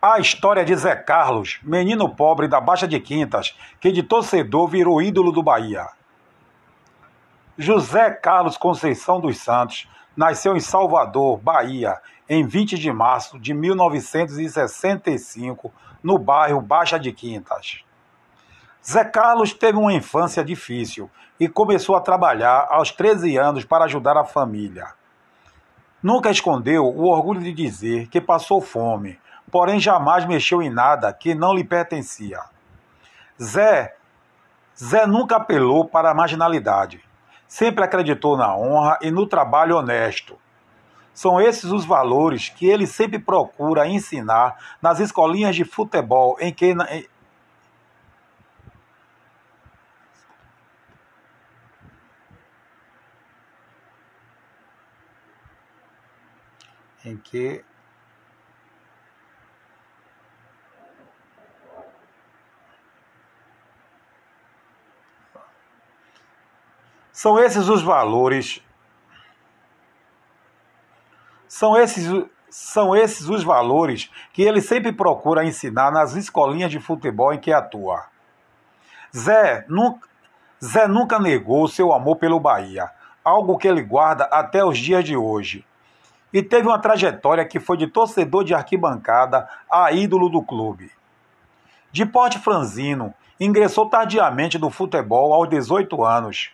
A história de Zé Carlos, menino pobre da Baixa de Quintas, que de torcedor virou ídolo do Bahia. José Carlos Conceição dos Santos nasceu em Salvador, Bahia, em 20 de março de 1965, no bairro Baixa de Quintas. Zé Carlos teve uma infância difícil e começou a trabalhar aos 13 anos para ajudar a família. Nunca escondeu o orgulho de dizer que passou fome, porém jamais mexeu em nada que não lhe pertencia. Zé, Zé nunca apelou para a marginalidade. Sempre acreditou na honra e no trabalho honesto. São esses os valores que ele sempre procura ensinar nas escolinhas de futebol em que, em que são esses os valores são esses são esses os valores que ele sempre procura ensinar nas escolinhas de futebol em que atua. Zé nunca, Zé nunca negou seu amor pelo Bahia, algo que ele guarda até os dias de hoje e teve uma trajetória que foi de torcedor de arquibancada a ídolo do clube. De porte franzino, ingressou tardiamente no futebol aos 18 anos.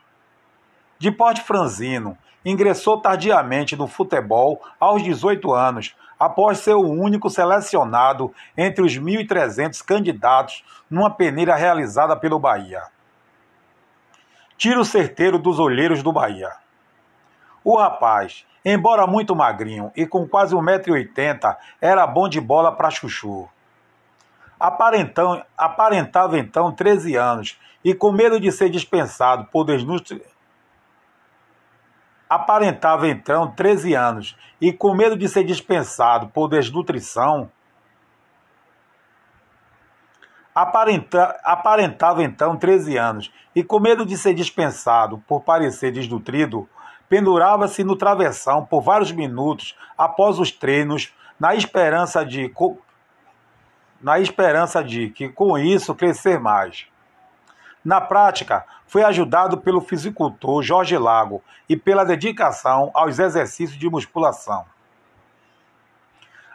De porte franzino, ingressou tardiamente no futebol aos 18 anos, após ser o único selecionado entre os 1.300 candidatos numa peneira realizada pelo Bahia. Tiro certeiro dos olheiros do Bahia. O rapaz, embora muito magrinho e com quase 1,80m, era bom de bola para chuchu. Aparentão, aparentava então 13 anos e, com medo de ser dispensado por desnutri... Aparentava então 13 anos e, com medo de ser dispensado por desnutrição, Aparenta, aparentava então 13 anos e, com medo de ser dispensado por parecer desnutrido, pendurava-se no travessão por vários minutos após os treinos, na esperança de na esperança de que com isso crescer mais. Na prática, foi ajudado pelo fisicultor Jorge Lago e pela dedicação aos exercícios de musculação.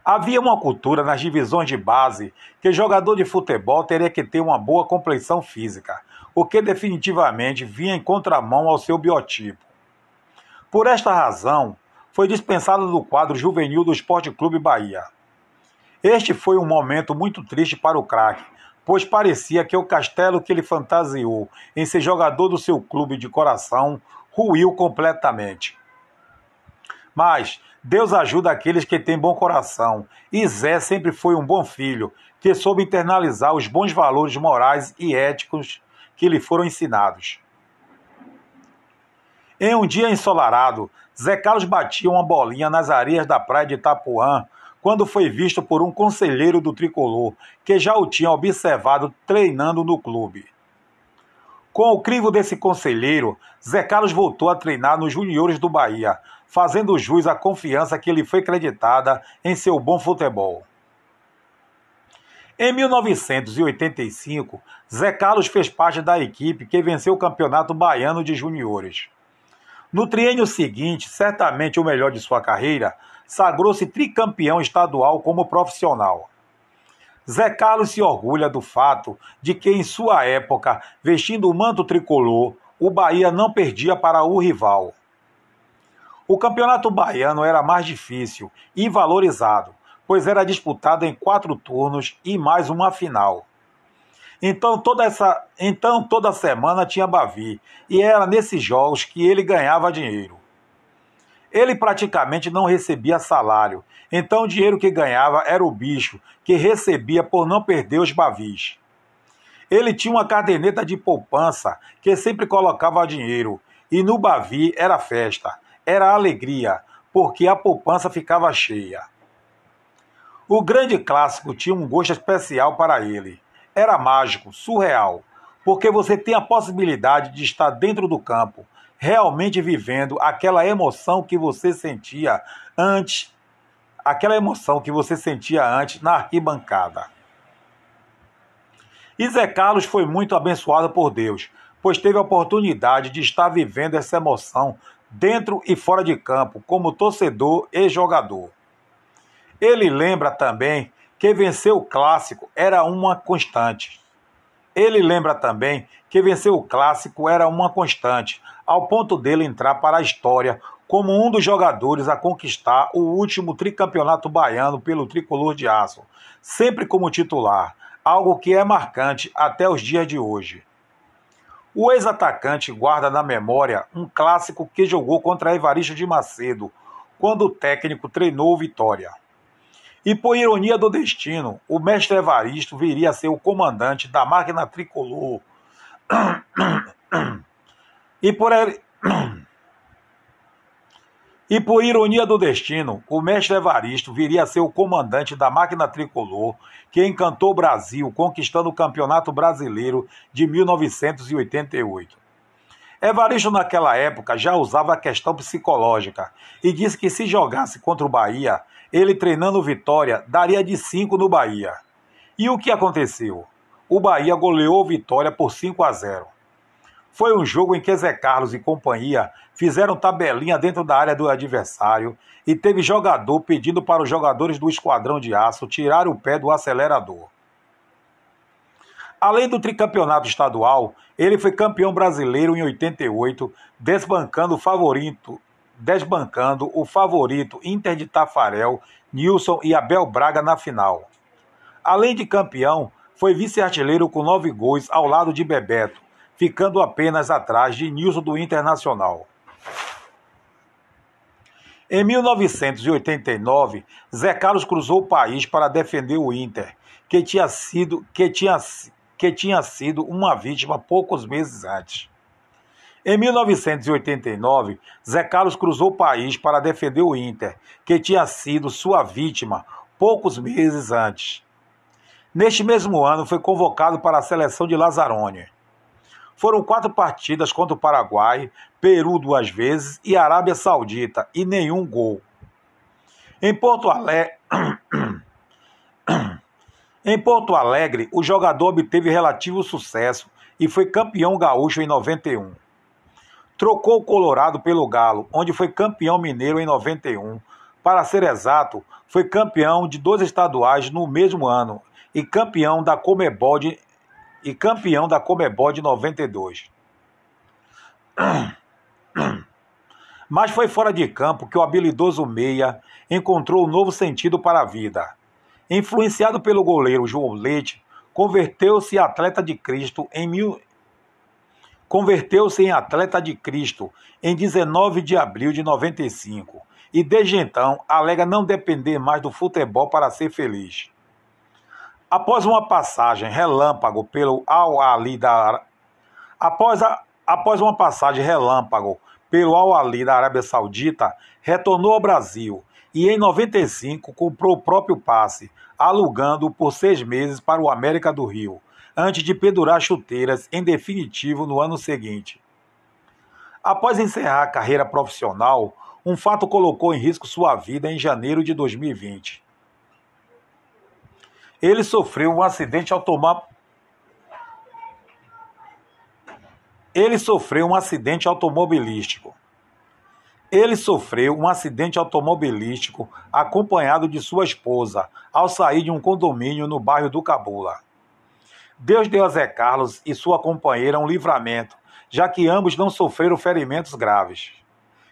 Havia uma cultura nas divisões de base que jogador de futebol teria que ter uma boa compleição física, o que definitivamente vinha em contramão ao seu biotipo. Por esta razão, foi dispensado do quadro juvenil do Esporte Clube Bahia. Este foi um momento muito triste para o craque, pois parecia que o castelo que ele fantasiou em ser jogador do seu clube de coração ruiu completamente. Mas Deus ajuda aqueles que têm bom coração, e Zé sempre foi um bom filho, que soube internalizar os bons valores morais e éticos que lhe foram ensinados. Em um dia ensolarado, Zé Carlos batia uma bolinha nas areias da praia de Itapuã quando foi visto por um conselheiro do tricolor que já o tinha observado treinando no clube. Com o crivo desse conselheiro, Zé Carlos voltou a treinar nos juniores do Bahia, fazendo jus à confiança que lhe foi creditada em seu bom futebol. Em 1985, Zé Carlos fez parte da equipe que venceu o Campeonato Baiano de Juniores. No triênio seguinte, certamente o melhor de sua carreira, sagrou-se tricampeão estadual como profissional. Zé Carlos se orgulha do fato de que, em sua época, vestindo o manto tricolor, o Bahia não perdia para o rival. O campeonato baiano era mais difícil e valorizado, pois era disputado em quatro turnos e mais uma final. Então toda essa, então toda semana tinha Bavi e era nesses jogos que ele ganhava dinheiro. Ele praticamente não recebia salário, então o dinheiro que ganhava era o bicho que recebia por não perder os Bavis. Ele tinha uma caderneta de poupança que sempre colocava dinheiro e no Bavi era festa, era alegria, porque a poupança ficava cheia. O grande clássico tinha um gosto especial para ele era mágico, surreal, porque você tem a possibilidade de estar dentro do campo, realmente vivendo aquela emoção que você sentia antes, aquela emoção que você sentia antes na arquibancada. E Zé Carlos foi muito abençoado por Deus, pois teve a oportunidade de estar vivendo essa emoção dentro e fora de campo, como torcedor e jogador. Ele lembra também que vencer o clássico era uma constante. Ele lembra também que vencer o clássico era uma constante, ao ponto dele entrar para a história como um dos jogadores a conquistar o último tricampeonato baiano pelo tricolor de aço, sempre como titular, algo que é marcante até os dias de hoje. O ex-atacante guarda na memória um clássico que jogou contra Evaristo de Macedo, quando o técnico treinou Vitória. E por ironia do destino, o mestre Evaristo viria a ser o comandante da máquina tricolor. e por e por ironia do destino, o mestre Evaristo viria a ser o comandante da máquina tricolor que encantou o Brasil, conquistando o Campeonato Brasileiro de 1988. Evaristo, naquela época, já usava a questão psicológica e disse que se jogasse contra o Bahia, ele treinando Vitória, daria de 5 no Bahia. E o que aconteceu? O Bahia goleou Vitória por 5 a 0. Foi um jogo em que Zé Carlos e companhia fizeram tabelinha dentro da área do adversário e teve jogador pedindo para os jogadores do Esquadrão de Aço tirar o pé do acelerador. Além do tricampeonato estadual, ele foi campeão brasileiro em 88, desbancando o favorito, desbancando o favorito Inter de Tafarel, Nilson e Abel Braga na final. Além de campeão, foi vice-artilheiro com nove gols ao lado de Bebeto, ficando apenas atrás de Nilson do Internacional. Em 1989, Zé Carlos cruzou o país para defender o Inter, que tinha sido, que tinha, que tinha sido uma vítima poucos meses antes. Em 1989, Zé Carlos cruzou o país para defender o Inter, que tinha sido sua vítima poucos meses antes. Neste mesmo ano, foi convocado para a seleção de Lazarone. Foram quatro partidas contra o Paraguai, Peru duas vezes e Arábia Saudita, e nenhum gol. Em Porto Alegre. Em Porto Alegre, o jogador obteve relativo sucesso e foi campeão gaúcho em 91. Trocou o Colorado pelo Galo, onde foi campeão mineiro em 91. Para ser exato, foi campeão de dois estaduais no mesmo ano e campeão da Comebol de, e campeão da Comebol de 92. Mas foi fora de campo que o habilidoso Meia encontrou um novo sentido para a vida influenciado pelo goleiro João Leite, converteu-se atleta de Cristo em mil... converteu-se em atleta de Cristo em 19 de abril de 95 e desde então alega não depender mais do futebol para ser feliz. Após uma passagem relâmpago pelo Al Ali da após, a... após uma passagem relâmpago pelo Al Ali da Arábia Saudita, retornou ao Brasil e em 95 comprou o próprio passe, alugando por seis meses para o América do Rio, antes de pendurar chuteiras em definitivo no ano seguinte. Após encerrar a carreira profissional, um fato colocou em risco sua vida em janeiro de 2020. Ele sofreu um acidente automobilístico. Ele sofreu um acidente automobilístico. Ele sofreu um acidente automobilístico acompanhado de sua esposa ao sair de um condomínio no bairro do Cabula. Deus deu a Zé Carlos e sua companheira um livramento, já que ambos não sofreram ferimentos graves.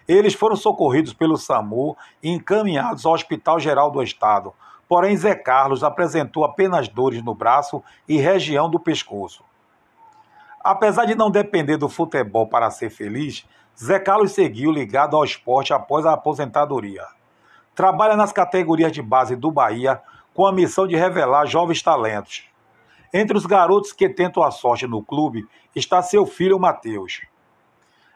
Eles foram socorridos pelo SAMU e encaminhados ao Hospital Geral do Estado, porém Zé Carlos apresentou apenas dores no braço e região do pescoço. Apesar de não depender do futebol para ser feliz, Zé Carlos seguiu ligado ao esporte após a aposentadoria. Trabalha nas categorias de base do Bahia com a missão de revelar jovens talentos. Entre os garotos que tentam a sorte no clube está seu filho Matheus.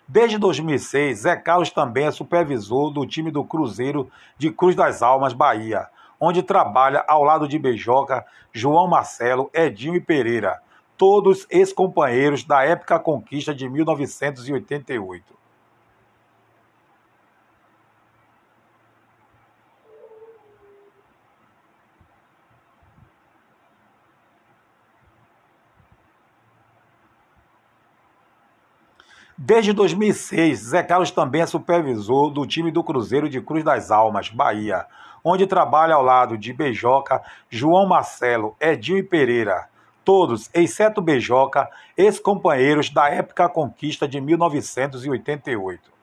Desde 2006, Zé Carlos também é supervisor do time do Cruzeiro de Cruz das Almas, Bahia, onde trabalha ao lado de Beijoca, João Marcelo, Edinho e Pereira, todos ex-companheiros da épica conquista de 1988. Desde 2006, Zé Carlos também é supervisor do time do Cruzeiro de Cruz das Almas, Bahia, onde trabalha ao lado de Beijoca, João Marcelo, Edinho e Pereira. Todos, exceto Beijoca, ex-companheiros da épica conquista de 1988.